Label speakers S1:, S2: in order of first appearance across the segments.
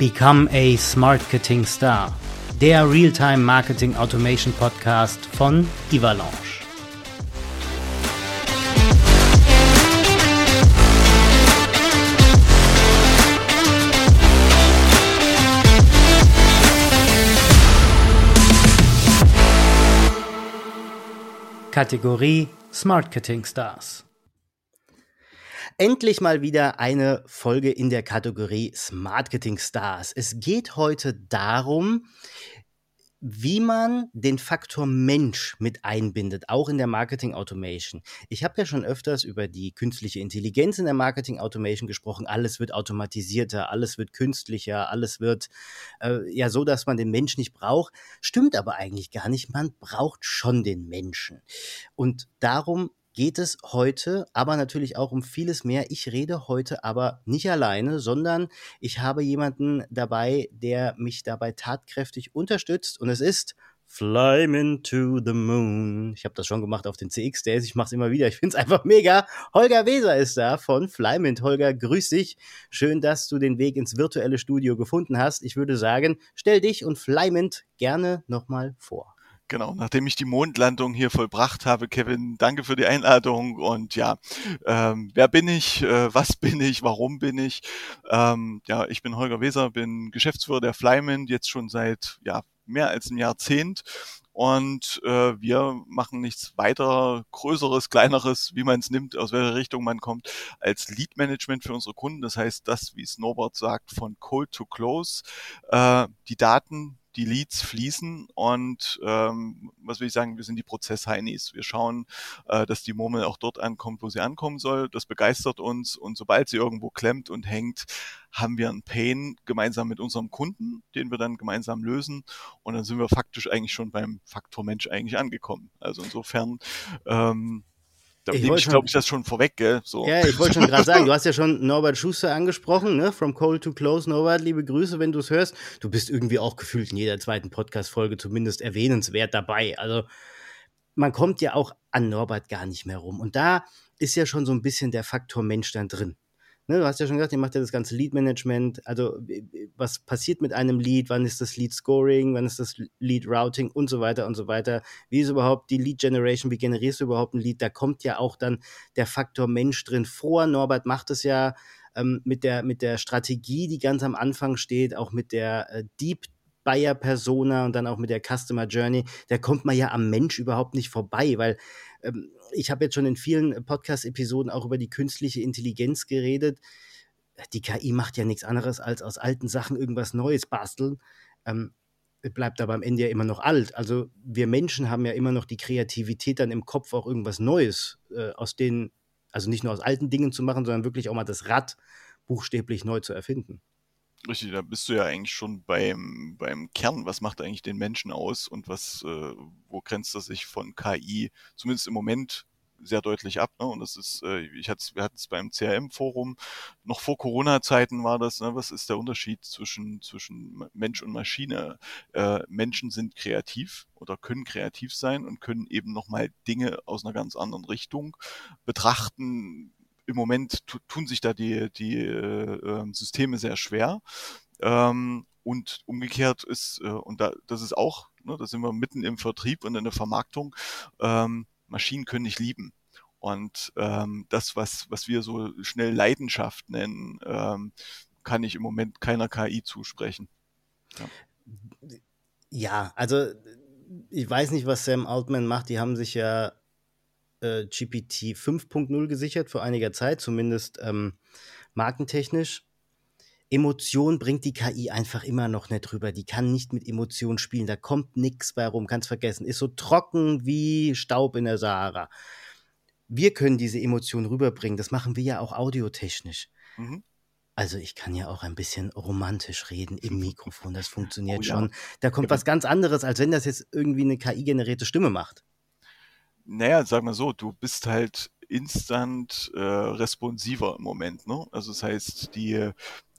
S1: Become a Smartketing Star, der Realtime Marketing Automation Podcast von Ivalanche. Kategorie Smartketing Stars. Endlich mal wieder eine Folge in der Kategorie Smartketing Stars. Es geht heute darum, wie man den Faktor Mensch mit einbindet, auch in der Marketing Automation. Ich habe ja schon öfters über die künstliche Intelligenz in der Marketing Automation gesprochen. Alles wird automatisierter, alles wird künstlicher, alles wird äh, ja so, dass man den Mensch nicht braucht. Stimmt aber eigentlich gar nicht. Man braucht schon den Menschen. Und darum geht es heute aber natürlich auch um vieles mehr. Ich rede heute aber nicht alleine, sondern ich habe jemanden dabei, der mich dabei tatkräftig unterstützt und es ist Fly to the Moon. Ich habe das schon gemacht auf den CX Days. Ich mache es immer wieder. Ich finde es einfach mega. Holger Weser ist da von Flymint. Holger, grüß dich. Schön, dass du den Weg ins virtuelle Studio gefunden hast. Ich würde sagen, stell dich und Flymint gerne nochmal vor.
S2: Genau, nachdem ich die Mondlandung hier vollbracht habe, Kevin, danke für die Einladung und ja, ähm, wer bin ich, äh, was bin ich, warum bin ich? Ähm, ja, ich bin Holger Weser, bin Geschäftsführer der Flyman, jetzt schon seit ja mehr als einem Jahrzehnt und äh, wir machen nichts weiter Größeres, Kleineres, wie man es nimmt, aus welcher Richtung man kommt, als Lead Management für unsere Kunden. Das heißt, das, wie Norbert sagt, von Cold to Close, äh, die Daten die Leads fließen und ähm, was will ich sagen, wir sind die Prozess-Heinis. Wir schauen, äh, dass die Murmel auch dort ankommt, wo sie ankommen soll. Das begeistert uns und sobald sie irgendwo klemmt und hängt, haben wir einen Pain gemeinsam mit unserem Kunden, den wir dann gemeinsam lösen und dann sind wir faktisch eigentlich schon beim Faktor Mensch eigentlich angekommen. Also insofern ähm, da ich, ich glaube ich, das schon vorweg, gell?
S1: So. Ja, ich wollte schon gerade sagen, du hast ja schon Norbert Schuster angesprochen, ne? From Cold to Close. Norbert, liebe Grüße, wenn du es hörst. Du bist irgendwie auch gefühlt in jeder zweiten Podcast-Folge zumindest erwähnenswert dabei. Also, man kommt ja auch an Norbert gar nicht mehr rum. Und da ist ja schon so ein bisschen der Faktor Mensch dann drin. Ne, du hast ja schon gesagt, ihr macht ja das ganze Lead-Management. Also, was passiert mit einem Lead? Wann ist das Lead-Scoring? Wann ist das Lead-Routing? Und so weiter und so weiter. Wie ist überhaupt die Lead-Generation? Wie generierst du überhaupt ein Lead? Da kommt ja auch dann der Faktor Mensch drin vor. Norbert macht es ja ähm, mit, der, mit der Strategie, die ganz am Anfang steht, auch mit der äh, Deep Buyer Persona und dann auch mit der Customer Journey, da kommt man ja am Mensch überhaupt nicht vorbei, weil ähm, ich habe jetzt schon in vielen Podcast-Episoden auch über die künstliche Intelligenz geredet. Die KI macht ja nichts anderes, als aus alten Sachen irgendwas Neues basteln. Ähm, bleibt aber am Ende ja immer noch alt. Also wir Menschen haben ja immer noch die Kreativität dann im Kopf, auch irgendwas Neues äh, aus den, also nicht nur aus alten Dingen zu machen, sondern wirklich auch mal das Rad buchstäblich neu zu erfinden.
S2: Richtig, da bist du ja eigentlich schon beim, beim Kern. Was macht eigentlich den Menschen aus und was, äh, wo grenzt er sich von KI, zumindest im Moment, sehr deutlich ab. Ne? Und das ist, äh, ich hatte wir hatten es beim CRM-Forum, noch vor Corona-Zeiten war das, ne? was ist der Unterschied zwischen, zwischen Mensch und Maschine? Äh, Menschen sind kreativ oder können kreativ sein und können eben nochmal Dinge aus einer ganz anderen Richtung betrachten, im Moment tun sich da die, die äh, ähm, Systeme sehr schwer. Ähm, und umgekehrt ist, äh, und da, das ist auch, ne, da sind wir mitten im Vertrieb und in der Vermarktung, ähm, Maschinen können nicht lieben. Und ähm, das, was, was wir so schnell Leidenschaft nennen, ähm, kann ich im Moment keiner KI zusprechen.
S1: Ja. ja, also ich weiß nicht, was Sam Altman macht. Die haben sich ja äh, GPT 5.0 gesichert vor einiger Zeit, zumindest ähm, markentechnisch. Emotion bringt die KI einfach immer noch nicht rüber. Die kann nicht mit Emotionen spielen. Da kommt nichts bei rum, kannst vergessen. Ist so trocken wie Staub in der Sahara. Wir können diese Emotionen rüberbringen. Das machen wir ja auch audiotechnisch. Mhm. Also ich kann ja auch ein bisschen romantisch reden im Mikrofon. Das funktioniert oh, ja. schon. Da kommt ja. was ganz anderes, als wenn das jetzt irgendwie eine KI-generierte Stimme macht
S2: naja, sag mal so, du bist halt instant äh, responsiver im Moment. Ne? Also das heißt, die,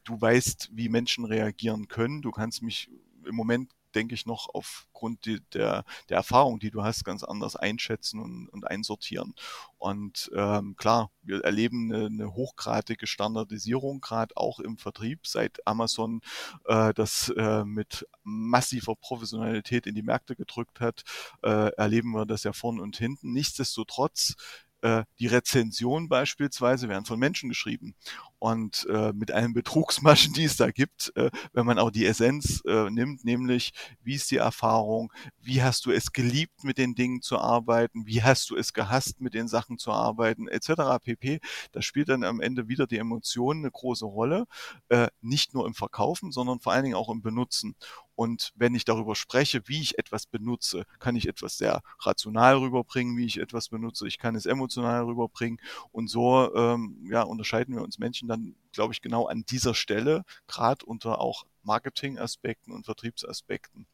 S2: du weißt, wie Menschen reagieren können. Du kannst mich im Moment denke ich, noch aufgrund die, der, der Erfahrung, die du hast, ganz anders einschätzen und, und einsortieren. Und ähm, klar, wir erleben eine, eine hochgradige Standardisierung, gerade auch im Vertrieb, seit Amazon äh, das äh, mit massiver Professionalität in die Märkte gedrückt hat, äh, erleben wir das ja vorn und hinten. Nichtsdestotrotz äh, die Rezensionen beispielsweise werden von Menschen geschrieben. Und äh, mit allen Betrugsmaschen, die es da gibt, äh, wenn man auch die Essenz äh, nimmt, nämlich wie ist die Erfahrung, wie hast du es geliebt, mit den Dingen zu arbeiten, wie hast du es gehasst, mit den Sachen zu arbeiten, etc. pp. Da spielt dann am Ende wieder die Emotion eine große Rolle, äh, nicht nur im Verkaufen, sondern vor allen Dingen auch im Benutzen. Und wenn ich darüber spreche, wie ich etwas benutze, kann ich etwas sehr rational rüberbringen, wie ich etwas benutze. Ich kann es emotional rüberbringen. Und so ähm, ja, unterscheiden wir uns Menschen dann, glaube ich, genau an dieser Stelle, gerade unter auch Marketing-Aspekten und Vertriebsaspekten.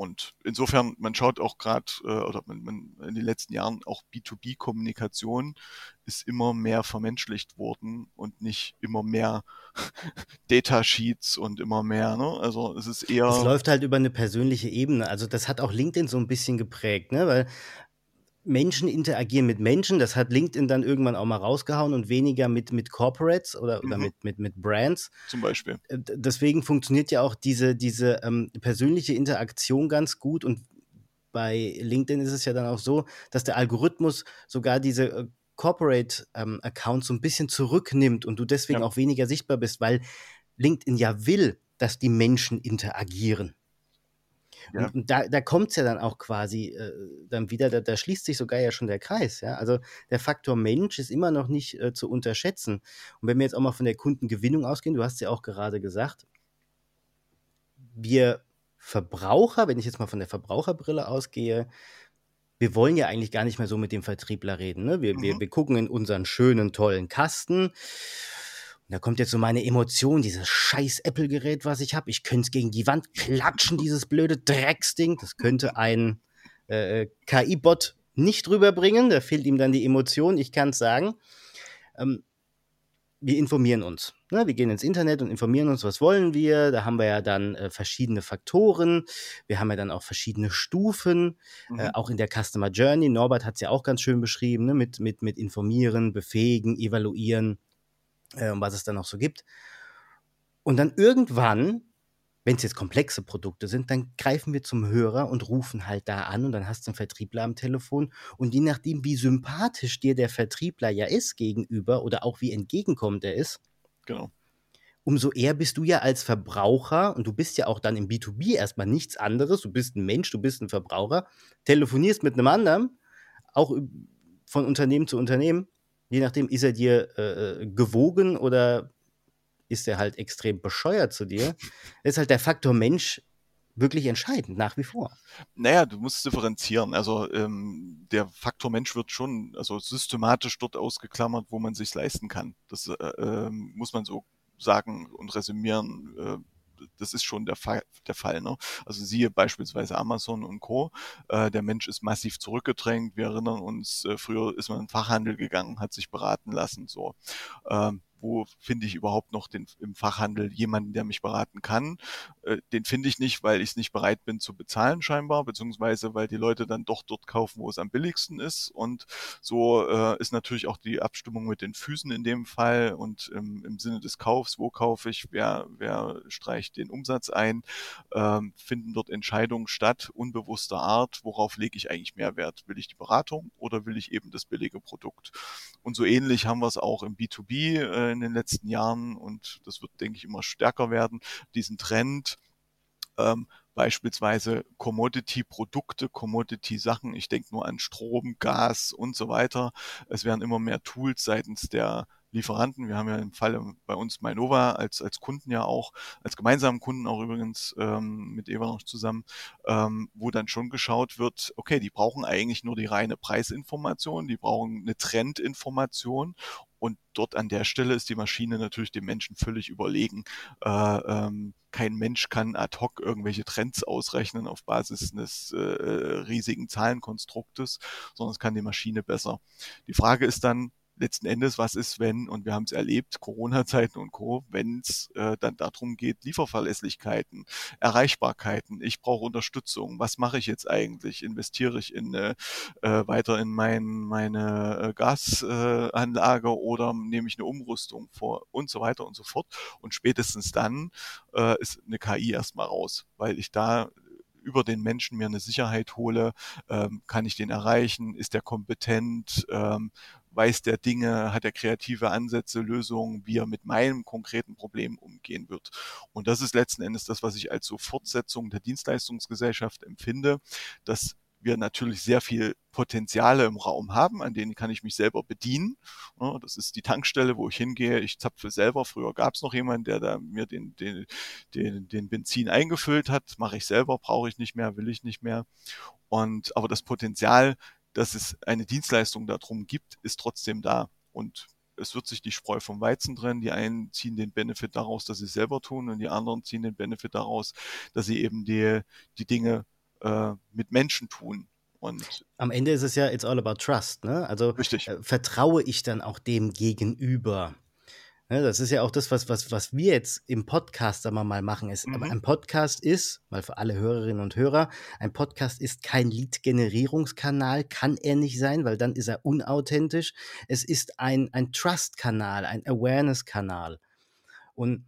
S2: Und insofern, man schaut auch gerade, äh, oder man, man in den letzten Jahren auch B2B-Kommunikation ist immer mehr vermenschlicht worden und nicht immer mehr Datasheets und immer mehr. Ne? Also es ist eher.
S1: Es läuft halt über eine persönliche Ebene. Also das hat auch LinkedIn so ein bisschen geprägt, ne? Weil Menschen interagieren mit Menschen. Das hat LinkedIn dann irgendwann auch mal rausgehauen und weniger mit, mit Corporates oder, oder mhm. mit, mit, mit Brands.
S2: Zum Beispiel.
S1: Äh, deswegen funktioniert ja auch diese, diese ähm, persönliche Interaktion ganz gut. Und bei LinkedIn ist es ja dann auch so, dass der Algorithmus sogar diese äh, Corporate-Accounts ähm, so ein bisschen zurücknimmt und du deswegen ja. auch weniger sichtbar bist, weil LinkedIn ja will, dass die Menschen interagieren. Ja. Und, und, da, da kommt es ja dann auch quasi äh, dann wieder, da, da, schließt sich sogar ja schon der Kreis. Ja? Also der Faktor Mensch ist immer noch nicht äh, zu unterschätzen. Und wenn wir jetzt auch mal von der Kundengewinnung ausgehen, du hast ja auch gerade gesagt, wir Verbraucher, wenn ich jetzt mal von der Verbraucherbrille ausgehe, wir wollen ja eigentlich gar nicht mehr so mit dem Vertriebler reden. Ne? Wir, mhm. wir, wir gucken in unseren schönen, tollen Kasten da kommt jetzt so meine Emotion, dieses scheiß Apple-Gerät, was ich habe. Ich könnte es gegen die Wand klatschen, dieses blöde Drecksding. Das könnte ein äh, KI-Bot nicht rüberbringen. Da fehlt ihm dann die Emotion, ich kann es sagen. Ähm, wir informieren uns. Ne? Wir gehen ins Internet und informieren uns, was wollen wir. Da haben wir ja dann äh, verschiedene Faktoren. Wir haben ja dann auch verschiedene Stufen, äh, mhm. äh, auch in der Customer Journey. Norbert hat es ja auch ganz schön beschrieben, ne? mit, mit, mit informieren, befähigen, evaluieren äh, was es dann noch so gibt. Und dann irgendwann, wenn es jetzt komplexe Produkte sind, dann greifen wir zum Hörer und rufen halt da an und dann hast du einen Vertriebler am Telefon und je nachdem, wie sympathisch dir der Vertriebler ja ist gegenüber oder auch wie entgegenkommend er ist,
S2: genau.
S1: umso eher bist du ja als Verbraucher und du bist ja auch dann im B2B erstmal nichts anderes, du bist ein Mensch, du bist ein Verbraucher, telefonierst mit einem anderen, auch von Unternehmen zu Unternehmen je nachdem, ist er dir äh, äh, gewogen oder ist er halt extrem bescheuert zu dir, ist halt der Faktor Mensch wirklich entscheidend, nach wie vor.
S2: Naja, du musst differenzieren. Also ähm, der Faktor Mensch wird schon also systematisch dort ausgeklammert, wo man sich leisten kann. Das äh, äh, muss man so sagen und resümieren. Äh, das ist schon der Fall. Der Fall ne? Also siehe beispielsweise Amazon und Co. Äh, der Mensch ist massiv zurückgedrängt. Wir erinnern uns, äh, früher ist man in den Fachhandel gegangen, hat sich beraten lassen. So. Ähm, wo finde ich überhaupt noch den, im Fachhandel jemanden, der mich beraten kann. Äh, den finde ich nicht, weil ich es nicht bereit bin zu bezahlen scheinbar, beziehungsweise weil die Leute dann doch dort kaufen, wo es am billigsten ist. Und so äh, ist natürlich auch die Abstimmung mit den Füßen in dem Fall und im, im Sinne des Kaufs, wo kaufe ich, wer, wer streicht den Umsatz ein, ähm, finden dort Entscheidungen statt, unbewusster Art, worauf lege ich eigentlich Mehrwert? Will ich die Beratung oder will ich eben das billige Produkt? Und so ähnlich haben wir es auch im B2B. In den letzten Jahren und das wird, denke ich, immer stärker werden, diesen Trend, ähm, beispielsweise Commodity-Produkte, Commodity-Sachen. Ich denke nur an Strom, Gas und so weiter. Es werden immer mehr Tools seitens der Lieferanten. Wir haben ja im Fall bei uns Mainova als, als Kunden ja auch, als gemeinsamen Kunden auch übrigens ähm, mit Eva noch zusammen, ähm, wo dann schon geschaut wird, okay, die brauchen eigentlich nur die reine Preisinformation, die brauchen eine Trendinformation und dort an der Stelle ist die Maschine natürlich dem Menschen völlig überlegen. Äh, ähm, kein Mensch kann ad hoc irgendwelche Trends ausrechnen auf Basis eines äh, riesigen Zahlenkonstruktes, sondern es kann die Maschine besser. Die Frage ist dann, letzten Endes, was ist, wenn, und wir haben es erlebt, Corona-Zeiten und Co., wenn es äh, dann darum geht, Lieferverlässlichkeiten, Erreichbarkeiten, ich brauche Unterstützung, was mache ich jetzt eigentlich? Investiere ich in äh, weiter in mein, meine äh, Gasanlage äh, oder nehme ich eine Umrüstung vor und so weiter und so fort. Und spätestens dann äh, ist eine KI erstmal raus, weil ich da über den Menschen mir eine Sicherheit hole, ähm, kann ich den erreichen, ist der kompetent, ähm, weiß der Dinge, hat er kreative Ansätze, Lösungen, wie er mit meinem konkreten Problem umgehen wird. Und das ist letzten Endes das, was ich als so Fortsetzung der Dienstleistungsgesellschaft empfinde, dass wir natürlich sehr viel Potenziale im Raum haben, an denen kann ich mich selber bedienen. Das ist die Tankstelle, wo ich hingehe. Ich zapfe selber. Früher gab es noch jemanden, der da mir den, den, den, den Benzin eingefüllt hat. Mache ich selber, brauche ich nicht mehr, will ich nicht mehr. Und aber das Potenzial, dass es eine Dienstleistung darum gibt, ist trotzdem da. Und es wird sich die Spreu vom Weizen trennen. Die einen ziehen den Benefit daraus, dass sie es selber tun, und die anderen ziehen den Benefit daraus, dass sie eben die, die Dinge äh, mit Menschen tun. Und
S1: Am Ende ist es ja, it's all about trust. Ne? Also äh, vertraue ich dann auch dem Gegenüber. Ne, das ist ja auch das, was, was, was wir jetzt im Podcast einmal mal machen. Es, mhm. Ein Podcast ist, mal für alle Hörerinnen und Hörer, ein Podcast ist kein Lead-Generierungskanal, kann er nicht sein, weil dann ist er unauthentisch. Es ist ein, ein Trust-Kanal, ein Awareness-Kanal. Und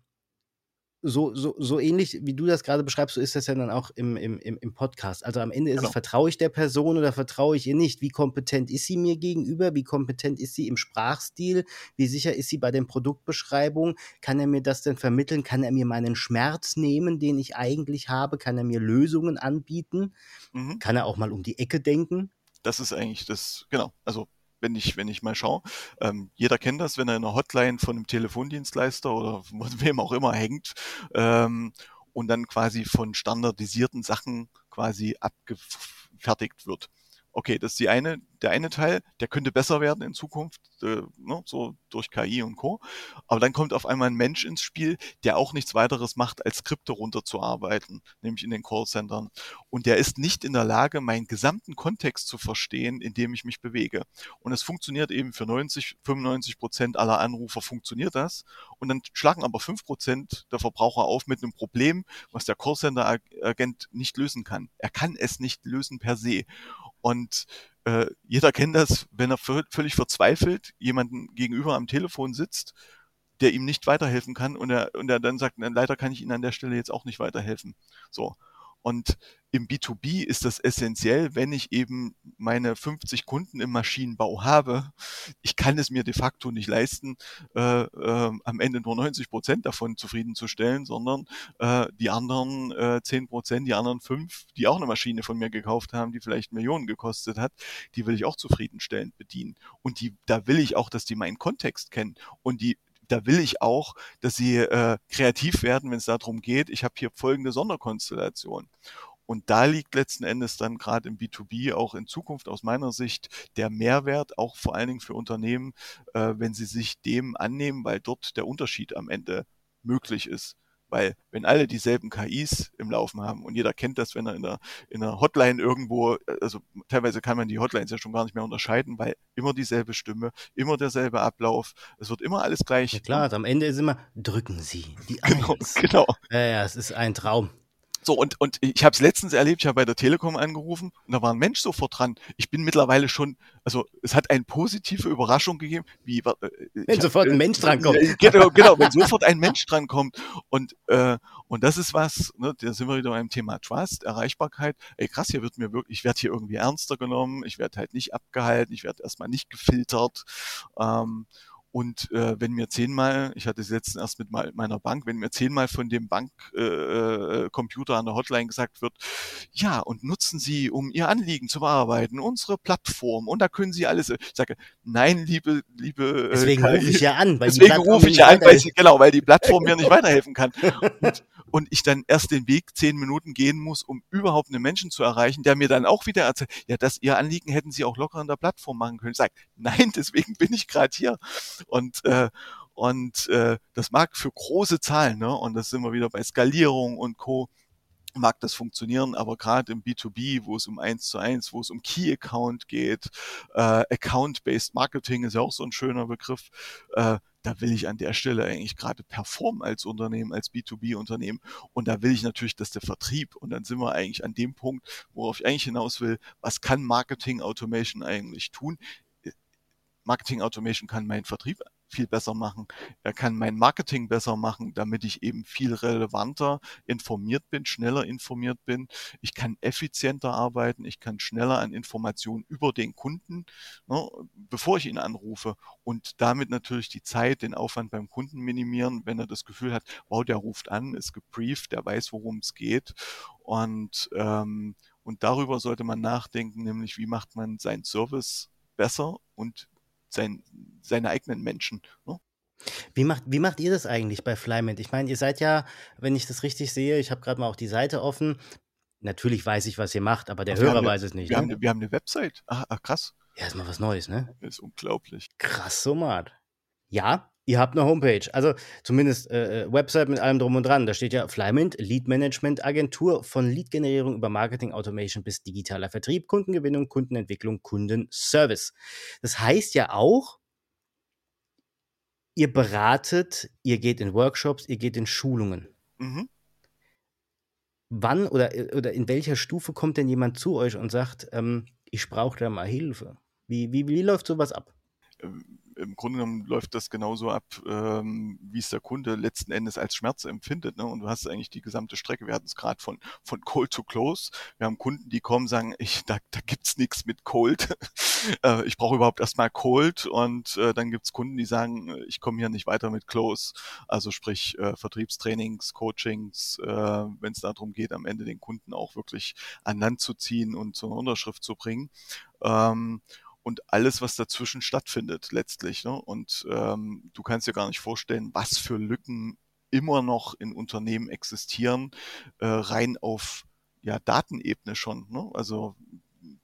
S1: so, so, so ähnlich, wie du das gerade beschreibst, so ist das ja dann auch im, im, im Podcast. Also am Ende ist genau. es, vertraue ich der Person oder vertraue ich ihr nicht? Wie kompetent ist sie mir gegenüber? Wie kompetent ist sie im Sprachstil? Wie sicher ist sie bei den Produktbeschreibungen? Kann er mir das denn vermitteln? Kann er mir meinen Schmerz nehmen, den ich eigentlich habe? Kann er mir Lösungen anbieten? Mhm. Kann er auch mal um die Ecke denken?
S2: Das ist eigentlich das, genau. Also wenn ich, wenn ich mal schaue. Ähm, jeder kennt das, wenn er in einer Hotline von einem Telefondienstleister oder von wem auch immer hängt ähm, und dann quasi von standardisierten Sachen quasi abgefertigt wird okay, das ist die eine, der eine Teil, der könnte besser werden in Zukunft, äh, ne, so durch KI und Co. Aber dann kommt auf einmal ein Mensch ins Spiel, der auch nichts weiteres macht, als Skripte runterzuarbeiten, nämlich in den Callcentern. Und der ist nicht in der Lage, meinen gesamten Kontext zu verstehen, in dem ich mich bewege. Und es funktioniert eben für 90, 95 Prozent aller Anrufer funktioniert das. Und dann schlagen aber 5 Prozent der Verbraucher auf mit einem Problem, was der Callcenter-Agent nicht lösen kann. Er kann es nicht lösen per se. Und äh, jeder kennt das, wenn er völlig verzweifelt jemanden gegenüber am Telefon sitzt, der ihm nicht weiterhelfen kann und er, und er dann sagt, leider kann ich Ihnen an der Stelle jetzt auch nicht weiterhelfen. So. Und im B2B ist das essentiell, wenn ich eben meine 50 Kunden im Maschinenbau habe. Ich kann es mir de facto nicht leisten, äh, äh, am Ende nur 90 Prozent davon zufriedenzustellen, sondern äh, die anderen äh, 10 Prozent, die anderen fünf, die auch eine Maschine von mir gekauft haben, die vielleicht Millionen gekostet hat, die will ich auch zufriedenstellend bedienen. Und die, da will ich auch, dass die meinen Kontext kennen und die da will ich auch, dass sie äh, kreativ werden, wenn es darum geht, ich habe hier folgende Sonderkonstellation. Und da liegt letzten Endes dann gerade im B2B auch in Zukunft aus meiner Sicht der Mehrwert, auch vor allen Dingen für Unternehmen, äh, wenn sie sich dem annehmen, weil dort der Unterschied am Ende möglich ist. Weil wenn alle dieselben KIs im Laufen haben und jeder kennt das, wenn er in der, in einer Hotline irgendwo, also teilweise kann man die Hotlines ja schon gar nicht mehr unterscheiden, weil immer dieselbe Stimme, immer derselbe Ablauf, es wird immer alles gleich.
S1: Ja klar, ne? am Ende ist immer, drücken Sie die
S2: Genau, Eins. genau.
S1: Ja, ja, es ist ein Traum.
S2: So, und, und ich habe es letztens erlebt, ich habe bei der Telekom angerufen und da war ein Mensch sofort dran. Ich bin mittlerweile schon, also es hat eine positive Überraschung gegeben, wie äh,
S1: wenn sofort hab, ein Mensch drankommt.
S2: Genau, genau, wenn sofort ein Mensch drankommt. Und, äh, und das ist was, ne, da sind wir wieder beim Thema Trust, Erreichbarkeit. Ey, krass, hier wird mir wirklich, ich werde hier irgendwie ernster genommen, ich werde halt nicht abgehalten, ich werde erstmal nicht gefiltert. Ähm, und äh, wenn mir zehnmal, ich hatte es letztens erst mit meiner Bank, wenn mir zehnmal von dem Bankcomputer äh, äh an der Hotline gesagt wird, ja, und nutzen Sie, um Ihr Anliegen zu bearbeiten, unsere Plattform und da können Sie alles. Ich sage, nein, liebe, liebe.
S1: Äh, deswegen rufe ich ja an,
S2: weil deswegen rufe ich ja an, weil sie, genau, weil die Plattform mir nicht weiterhelfen kann. Und, und ich dann erst den Weg zehn Minuten gehen muss, um überhaupt einen Menschen zu erreichen, der mir dann auch wieder erzählt, ja, das Ihr Anliegen hätten Sie auch locker an der Plattform machen können. Ich sage, nein, deswegen bin ich gerade hier. Und äh, und äh, das mag für große Zahlen, ne? Und das sind wir wieder bei Skalierung und Co. mag das funktionieren, aber gerade im B2B, wo es um eins zu eins, wo es um Key Account geht, äh, Account-Based Marketing ist ja auch so ein schöner Begriff, äh, da will ich an der Stelle eigentlich gerade performen als Unternehmen, als B2B-Unternehmen. Und da will ich natürlich, dass der Vertrieb, und dann sind wir eigentlich an dem Punkt, worauf ich eigentlich hinaus will, was kann Marketing Automation eigentlich tun? Marketing Automation kann meinen Vertrieb viel besser machen. Er kann mein Marketing besser machen, damit ich eben viel relevanter informiert bin, schneller informiert bin. Ich kann effizienter arbeiten, ich kann schneller an Informationen über den Kunden, ne, bevor ich ihn anrufe und damit natürlich die Zeit, den Aufwand beim Kunden minimieren, wenn er das Gefühl hat, wow, der ruft an, ist gebrieft, der weiß, worum es geht und ähm, und darüber sollte man nachdenken, nämlich wie macht man seinen Service besser und sein, seine eigenen Menschen. Ne?
S1: Wie macht, wie macht ihr das eigentlich bei Flymint? Ich meine, ihr seid ja, wenn ich das richtig sehe, ich habe gerade mal auch die Seite offen. Natürlich weiß ich, was ihr macht, aber der Hörer
S2: eine,
S1: weiß es nicht.
S2: Wir,
S1: ne?
S2: haben, eine, wir haben eine Website. Ach, ach, krass.
S1: Ja, ist mal was Neues, ne?
S2: Ist unglaublich.
S1: Krass, so mal. Ja, Ihr habt eine Homepage, also zumindest äh, äh, Website mit allem drum und dran. Da steht ja Flymint, Lead Management Agentur von Lead-Generierung über Marketing Automation bis digitaler Vertrieb, Kundengewinnung, Kundenentwicklung, Kundenservice. Das heißt ja auch, ihr beratet, ihr geht in Workshops, ihr geht in Schulungen.
S2: Mhm.
S1: Wann oder, oder in welcher Stufe kommt denn jemand zu euch und sagt, ähm, ich brauche da mal Hilfe? Wie, wie, wie läuft sowas ab?
S2: Ähm im Grunde genommen läuft das genauso ab, ähm, wie es der Kunde letzten Endes als Schmerz empfindet. Ne? Und du hast eigentlich die gesamte Strecke. Wir hatten es gerade von, von Cold to Close. Wir haben Kunden, die kommen, sagen, ich, da, da gibt's nichts mit Cold. äh, ich brauche überhaupt erstmal Cold. Und äh, dann gibt's Kunden, die sagen, ich komme hier nicht weiter mit Close. Also sprich äh, Vertriebstrainings, Coachings, äh, wenn es darum geht, am Ende den Kunden auch wirklich an Land zu ziehen und zur Unterschrift zu bringen. Ähm, und alles, was dazwischen stattfindet letztlich. Ne? Und ähm, du kannst dir gar nicht vorstellen, was für Lücken immer noch in Unternehmen existieren, äh, rein auf ja, Datenebene schon. Ne? Also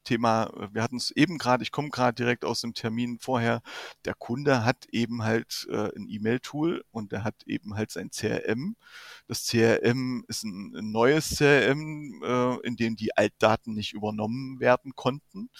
S2: Thema, wir hatten es eben gerade, ich komme gerade direkt aus dem Termin vorher, der Kunde hat eben halt äh, ein E-Mail-Tool und der hat eben halt sein CRM. Das CRM ist ein, ein neues CRM, äh, in dem die Altdaten nicht übernommen werden konnten.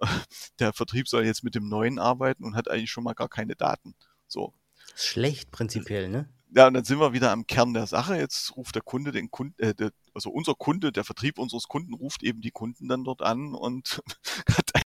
S2: Der Vertrieb soll jetzt mit dem neuen arbeiten und hat eigentlich schon mal gar keine Daten. So.
S1: Schlecht prinzipiell, ne?
S2: Ja, und dann sind wir wieder am Kern der Sache. Jetzt ruft der Kunde den Kunden, äh, der, also unser Kunde, der Vertrieb unseres Kunden ruft eben die Kunden dann dort an und hat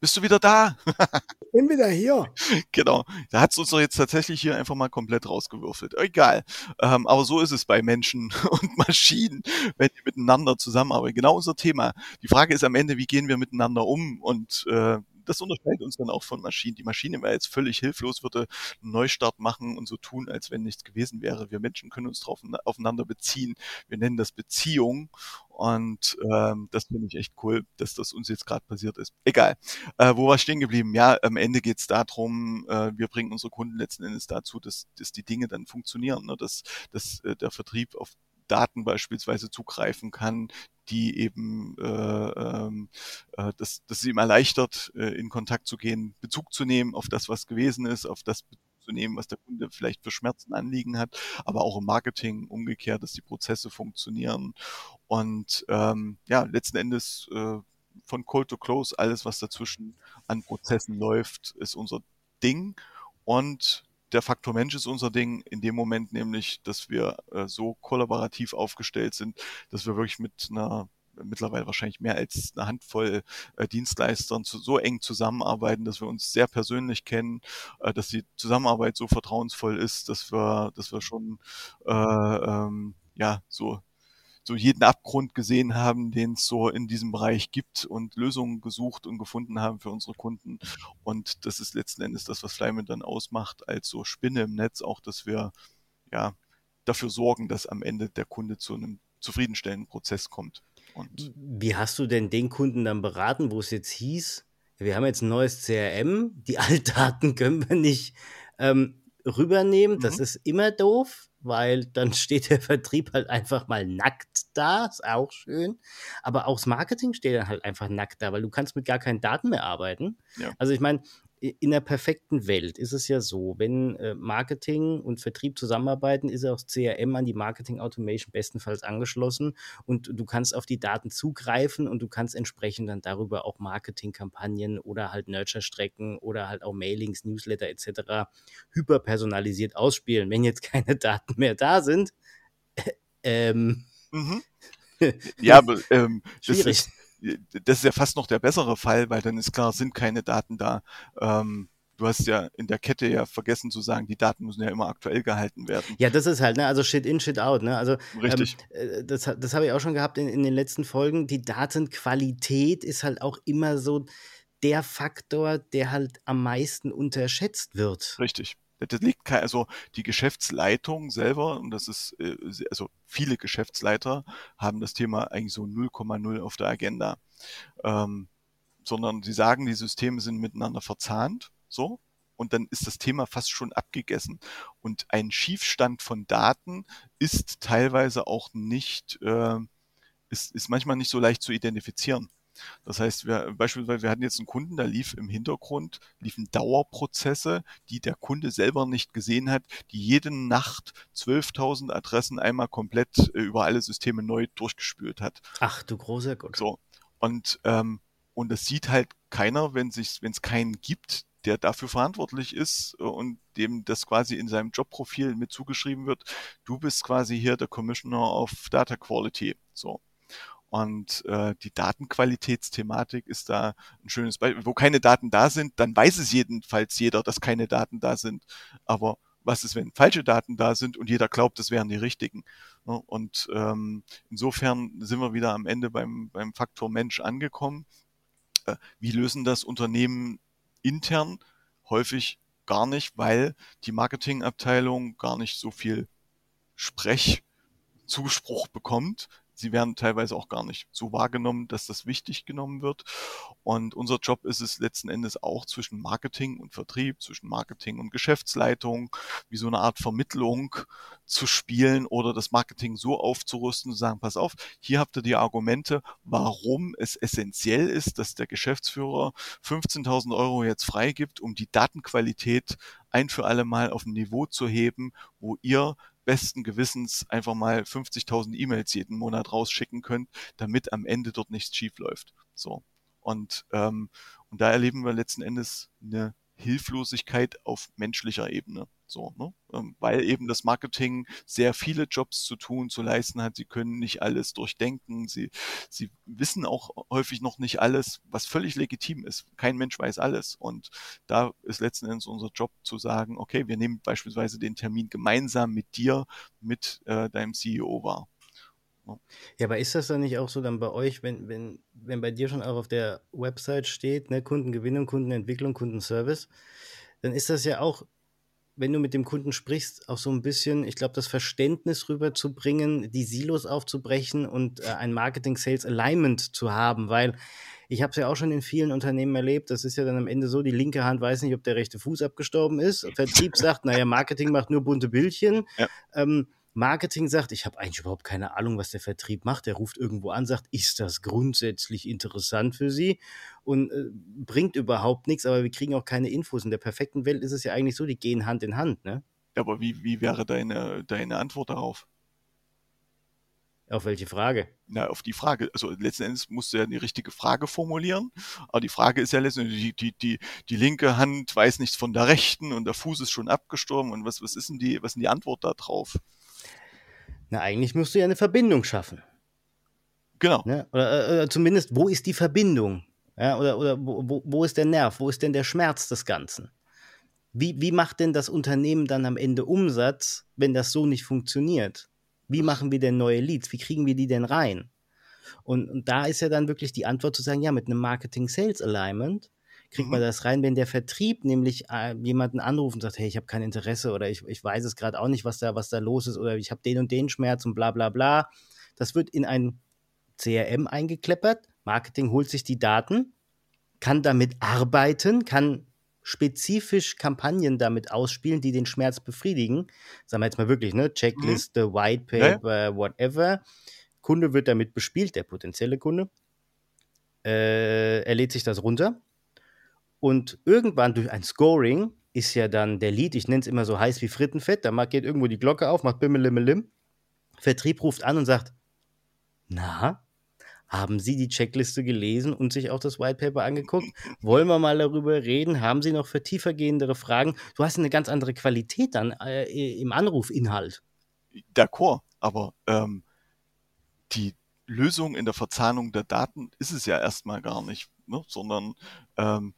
S2: bist du wieder da?
S1: ich bin wieder hier.
S2: Genau. Da hat es uns doch jetzt tatsächlich hier einfach mal komplett rausgewürfelt. Egal. Ähm, aber so ist es bei Menschen und Maschinen, wenn die miteinander zusammenarbeiten. Genau unser Thema. Die Frage ist am Ende, wie gehen wir miteinander um? Und äh, das unterscheidet uns dann auch von Maschinen. Die Maschine wäre jetzt völlig hilflos, würde einen Neustart machen und so tun, als wenn nichts gewesen wäre. Wir Menschen können uns drauf, aufeinander beziehen. Wir nennen das Beziehung und ähm, das finde ich echt cool, dass das uns jetzt gerade passiert ist. Egal. Äh, wo war stehen geblieben? Ja, am Ende geht es darum, äh, wir bringen unsere Kunden letzten Endes dazu, dass, dass die Dinge dann funktionieren, ne? dass, dass äh, der Vertrieb auf Daten beispielsweise zugreifen kann, die eben äh, ähm, äh, dass, dass sie ihm erleichtert, äh, in Kontakt zu gehen, Bezug zu nehmen auf das, was gewesen ist, auf das zu nehmen, was der Kunde vielleicht für Schmerzen anliegen hat, aber auch im Marketing umgekehrt, dass die Prozesse funktionieren. Und ähm, ja, letzten Endes äh, von Cold to Close, alles, was dazwischen an Prozessen läuft, ist unser Ding. Und der Faktor Mensch ist unser Ding in dem Moment nämlich, dass wir äh, so kollaborativ aufgestellt sind, dass wir wirklich mit einer mittlerweile wahrscheinlich mehr als eine Handvoll äh, Dienstleistern zu, so eng zusammenarbeiten, dass wir uns sehr persönlich kennen, äh, dass die Zusammenarbeit so vertrauensvoll ist, dass wir, dass wir schon äh, ähm, ja so so jeden Abgrund gesehen haben, den es so in diesem Bereich gibt und Lösungen gesucht und gefunden haben für unsere Kunden. Und das ist letzten Endes das, was Flyman dann ausmacht, als so Spinne im Netz, auch dass wir ja dafür sorgen, dass am Ende der Kunde zu einem zufriedenstellenden Prozess kommt. Und
S1: Wie hast du denn den Kunden dann beraten, wo es jetzt hieß, wir haben jetzt ein neues CRM, die Altdaten können wir nicht ähm, rübernehmen, das
S2: Mhm.
S1: ist immer doof, weil dann steht der Vertrieb halt einfach mal nackt da, ist auch schön. Aber auch das Marketing steht dann halt einfach nackt da, weil du kannst mit gar keinen Daten mehr arbeiten.
S2: Ja.
S1: Also ich meine, in der perfekten Welt ist es ja so, wenn äh, Marketing und Vertrieb zusammenarbeiten, ist auch CRM an die Marketing Automation bestenfalls angeschlossen und du kannst auf die Daten zugreifen und du kannst entsprechend dann darüber auch Marketingkampagnen oder halt Nurture-Strecken oder halt auch Mailings, Newsletter etc. hyperpersonalisiert ausspielen. Wenn jetzt keine Daten mehr da sind, ähm,
S2: mhm. ja, aber ähm, schwierig. Das ist, ja fast noch der bessere Fall, weil dann ist klar, sind keine Daten da. Ähm, du hast ja in der Kette ja vergessen zu sagen, die Daten müssen ja immer aktuell gehalten werden.
S1: Ja, das ist halt, ne, also Shit in, Shit out, ne? Also
S2: Richtig.
S1: Ähm, das, das habe ich auch schon gehabt in, in den letzten Folgen. Die Datenqualität ist halt auch immer so der Faktor, der halt am meisten unterschätzt wird.
S2: Richtig. Das liegt kein, also die Geschäftsleitung selber, und das ist, äh, also viele Geschäftsleiter haben das Thema eigentlich so 0,0 auf der Agenda. Ähm, sondern sie sagen, die Systeme sind miteinander verzahnt, so, und dann ist das Thema fast schon abgegessen. Und ein Schiefstand von Daten ist teilweise auch nicht, äh, ist, ist manchmal nicht so leicht zu identifizieren. Das heißt, wir, beispielsweise, wir hatten jetzt einen Kunden, da lief im Hintergrund, liefen Dauerprozesse, die der Kunde selber nicht gesehen hat, die jede Nacht 12.000 Adressen einmal komplett äh, über alle Systeme neu durchgespült hat.
S1: Ach du großer Gott.
S2: So. Und, ähm, und das sieht halt keiner, wenn es keinen gibt, der dafür verantwortlich ist äh, und dem das quasi in seinem Jobprofil mit zugeschrieben wird. Du bist quasi hier der Commissioner of Data Quality. So. Und äh, die Datenqualitätsthematik ist da ein schönes Beispiel. Wo keine Daten da sind, dann weiß es jedenfalls jeder, dass keine Daten da sind. Aber was ist, wenn falsche Daten da sind und jeder glaubt, das wären die richtigen? Ne? Und ähm, insofern sind wir wieder am Ende beim, beim Faktor Mensch angekommen. Äh, wie lösen das Unternehmen intern? Häufig gar nicht, weil die Marketingabteilung gar nicht so viel Sprechzuspruch bekommt sie werden teilweise auch gar nicht so wahrgenommen, dass das wichtig genommen wird. Und unser Job ist es letzten Endes auch zwischen Marketing und Vertrieb, zwischen Marketing und Geschäftsleitung, wie so eine Art Vermittlung zu spielen oder das Marketing so aufzurüsten, zu sagen, pass auf, hier habt ihr die Argumente, warum es essentiell ist, dass der Geschäftsführer 15.000 Euro jetzt freigibt, um die Datenqualität ein für alle Mal auf ein Niveau zu heben, wo ihr besten Gewissens einfach mal 50.000 E-Mails jeden Monat rausschicken könnt, damit am Ende dort nichts schief läuft. So. Und, ähm, und da erleben wir letzten Endes eine Hilflosigkeit auf menschlicher Ebene. So, ne? Ähm, weil eben das Marketing sehr viele Jobs zu tun, zu leisten hat. Sie können nicht alles durchdenken. Sie, sie wissen auch häufig noch nicht alles, was völlig legitim ist. Kein Mensch weiß alles. Und da ist letzten Endes unser Job zu sagen, okay, wir nehmen beispielsweise den Termin gemeinsam mit dir, mit äh, deinem CEO wahr.
S1: Ja, aber ist das dann nicht auch so dann bei euch, wenn, wenn, wenn bei dir schon auch auf der Website steht, ne, Kundengewinnung, Kundenentwicklung, Kundenservice, dann ist das ja auch, wenn du mit dem Kunden sprichst, auch so ein bisschen, ich glaube, das Verständnis rüberzubringen, die Silos aufzubrechen und äh, ein Marketing-Sales-Alignment zu haben, weil ich habe es ja auch schon in vielen Unternehmen erlebt, das ist ja dann am Ende so, die linke Hand weiß nicht, ob der rechte Fuß abgestorben ist. Vertrieb sagt, naja, Marketing macht nur bunte Bildchen. Ja. Ähm, Marketing sagt, ich habe eigentlich überhaupt keine Ahnung, was der Vertrieb macht. Der ruft irgendwo an, sagt, ist das grundsätzlich interessant für Sie und äh, bringt überhaupt nichts, aber wir kriegen auch keine Infos. In der perfekten Welt ist es ja eigentlich so, die gehen Hand in Hand, ne?
S2: Aber wie, wie wäre deine, deine Antwort darauf?
S1: Auf welche Frage?
S2: Na, auf die Frage. Also letzten Endes musst du ja die richtige Frage formulieren. Aber die Frage ist ja letztendlich, die, die, die, die linke Hand weiß nichts von der rechten und der Fuß ist schon abgestorben. Und was, was ist denn die, was ist denn die Antwort da drauf?
S1: Na, eigentlich musst du ja eine Verbindung schaffen.
S2: Genau.
S1: Ne? Oder, oder, zumindest, wo ist die Verbindung? Ja, oder oder wo, wo ist der Nerv? Wo ist denn der Schmerz des Ganzen? Wie, wie macht denn das Unternehmen dann am Ende Umsatz, wenn das so nicht funktioniert? Wie machen wir denn neue Leads? Wie kriegen wir die denn rein? Und, und da ist ja dann wirklich die Antwort zu sagen, ja, mit einem Marketing-Sales-Alignment kriegt mhm. man das rein, wenn der Vertrieb nämlich äh, jemanden anruft und sagt, hey, ich habe kein Interesse oder ich, ich weiß es gerade auch nicht, was da, was da los ist oder ich habe den und den Schmerz und bla bla bla. Das wird in ein CRM eingekleppert. Marketing holt sich die Daten, kann damit arbeiten, kann spezifisch Kampagnen damit ausspielen, die den Schmerz befriedigen. Sagen wir jetzt mal wirklich, ne? Checkliste, mhm. White Paper, ja. whatever. Kunde wird damit bespielt, der potenzielle Kunde. Äh, er lädt sich das runter Und irgendwann durch ein Scoring ist ja dann der Lead, ich nenne es immer so heiß wie Frittenfett, da geht irgendwo die Glocke auf, macht Bimmelimmelim. Vertrieb ruft an und sagt, na, haben Sie die Checkliste gelesen und sich auch das White Paper angeguckt? Wollen wir mal darüber reden? Haben Sie noch für tiefergehendere Fragen? Du hast eine ganz andere Qualität dann äh, im Anrufinhalt.
S2: D'accord, aber ähm, die Lösung in der Verzahnung der Daten ist es ja erstmal gar nicht, ne? sondern ähm,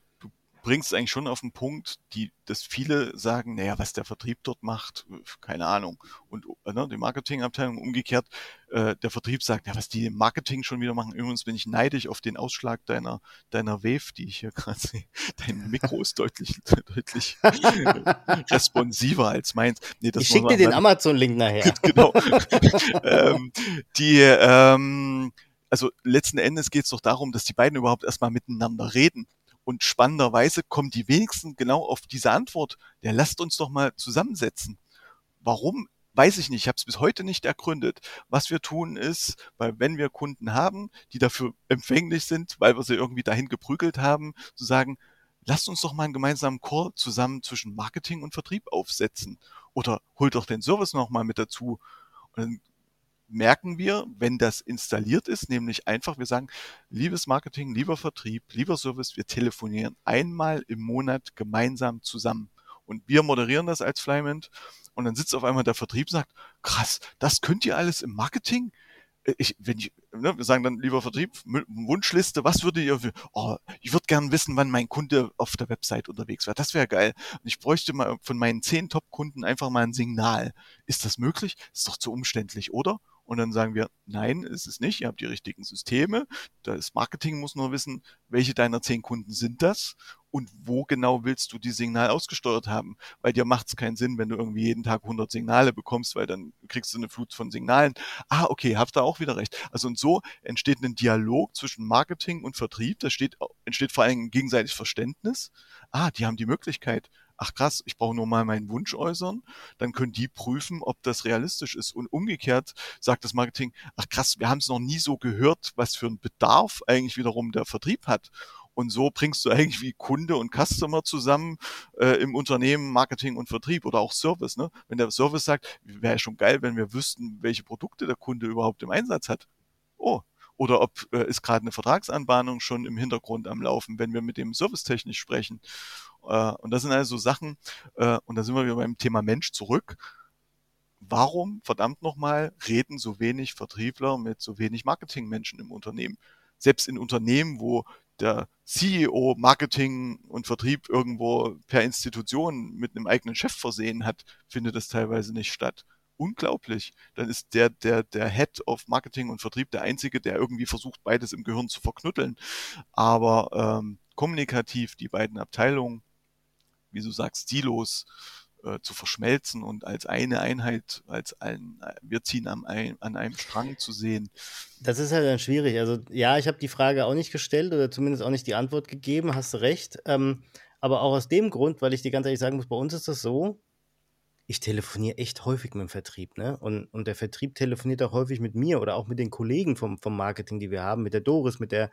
S2: bringst eigentlich schon auf den Punkt, die, dass viele sagen, naja, was der Vertrieb dort macht, keine Ahnung. Und äh, ne, die Marketingabteilung umgekehrt, äh, der Vertrieb sagt, ja, was die im Marketing schon wieder machen, übrigens bin ich neidisch auf den Ausschlag deiner, deiner Wave, die ich hier gerade sehe. Dein Mikro ist deutlich, deutlich responsiver als meins.
S1: Nee, ich schicke dir den Amazon-Link nachher.
S2: genau. ähm, die, ähm, also letzten Endes geht es doch darum, dass die beiden überhaupt erstmal miteinander reden. Und spannenderweise kommen die wenigsten genau auf diese Antwort. Der lasst uns doch mal zusammensetzen. Warum? Weiß ich nicht. Ich habe es bis heute nicht ergründet. Was wir tun ist, weil wenn wir Kunden haben, die dafür empfänglich sind, weil wir sie irgendwie dahin geprügelt haben, zu sagen, lasst uns doch mal einen gemeinsamen Call zusammen zwischen Marketing und Vertrieb aufsetzen. Oder holt doch den Service nochmal mit dazu. Und dann merken wir, wenn das installiert ist, nämlich einfach, wir sagen, liebes Marketing, lieber Vertrieb, lieber Service, wir telefonieren einmal im Monat gemeinsam zusammen. Und wir moderieren das als Flyment. Und dann sitzt auf einmal der Vertrieb und sagt, krass, das könnt ihr alles im Marketing? Äh, ich, wenn ich, ne, wir sagen dann, lieber Vertrieb, Wunschliste, was würde ihr, oh, ich würde gern wissen, wann mein Kunde auf der Website unterwegs wäre. Das wäre geil. Und ich bräuchte mal von meinen zehn Top-Kunden einfach mal ein Signal. Ist das möglich? Ist doch zu umständlich, oder? Und dann sagen wir, nein, ist es nicht. Ihr habt die richtigen Systeme. Das Marketing muss nur wissen, welche deiner zehn Kunden sind das und wo genau willst du die Signal ausgesteuert haben? Weil dir macht es keinen Sinn, wenn du irgendwie jeden Tag 100 Signale bekommst, weil dann kriegst du eine Flut von Signalen. Ah, okay, habt da auch wieder recht. Also und so entsteht ein Dialog zwischen Marketing und Vertrieb. Da steht, entsteht vor allem gegenseitiges Verständnis. Ah, die haben die Möglichkeit ach krass, ich brauche nur mal meinen Wunsch äußern, dann können die prüfen, ob das realistisch ist. Und umgekehrt sagt das Marketing, ach krass, wir haben es noch nie so gehört, was für einen Bedarf eigentlich wiederum der Vertrieb hat. Und so bringst du eigentlich wie Kunde und Customer zusammen äh, im Unternehmen Marketing und Vertrieb oder auch Service. Ne? Wenn der Service sagt, wäre schon geil, wenn wir wüssten, welche Produkte der Kunde überhaupt im Einsatz hat. Oh, oder ob äh, ist gerade eine Vertragsanbahnung schon im Hintergrund am Laufen, wenn wir mit dem servicetechnisch sprechen. Äh, und das sind also Sachen, äh, und da sind wir wieder beim Thema Mensch zurück. Warum, verdammt nochmal, reden so wenig Vertriebler mit so wenig Marketingmenschen im Unternehmen? Selbst in Unternehmen, wo der CEO Marketing und Vertrieb irgendwo per Institution mit einem eigenen Chef versehen hat, findet das teilweise nicht statt unglaublich. Dann ist der, der, der Head of Marketing und Vertrieb der Einzige, der irgendwie versucht, beides im Gehirn zu verknütteln. Aber ähm, kommunikativ die beiden Abteilungen, wie du sagst, stilos äh, zu verschmelzen und als eine Einheit, als ein, wir ziehen an, ein, an einem Strang zu sehen.
S1: Das ist halt dann schwierig. Also ja, ich habe die Frage auch nicht gestellt oder zumindest auch nicht die Antwort gegeben, hast du recht. Ähm, aber auch aus dem Grund, weil ich dir ganz ehrlich sagen muss, bei uns ist das so, ich telefoniere echt häufig mit dem Vertrieb, ne? Und, und der Vertrieb telefoniert auch häufig mit mir oder auch mit den Kollegen vom, vom Marketing, die wir haben, mit der Doris, mit der,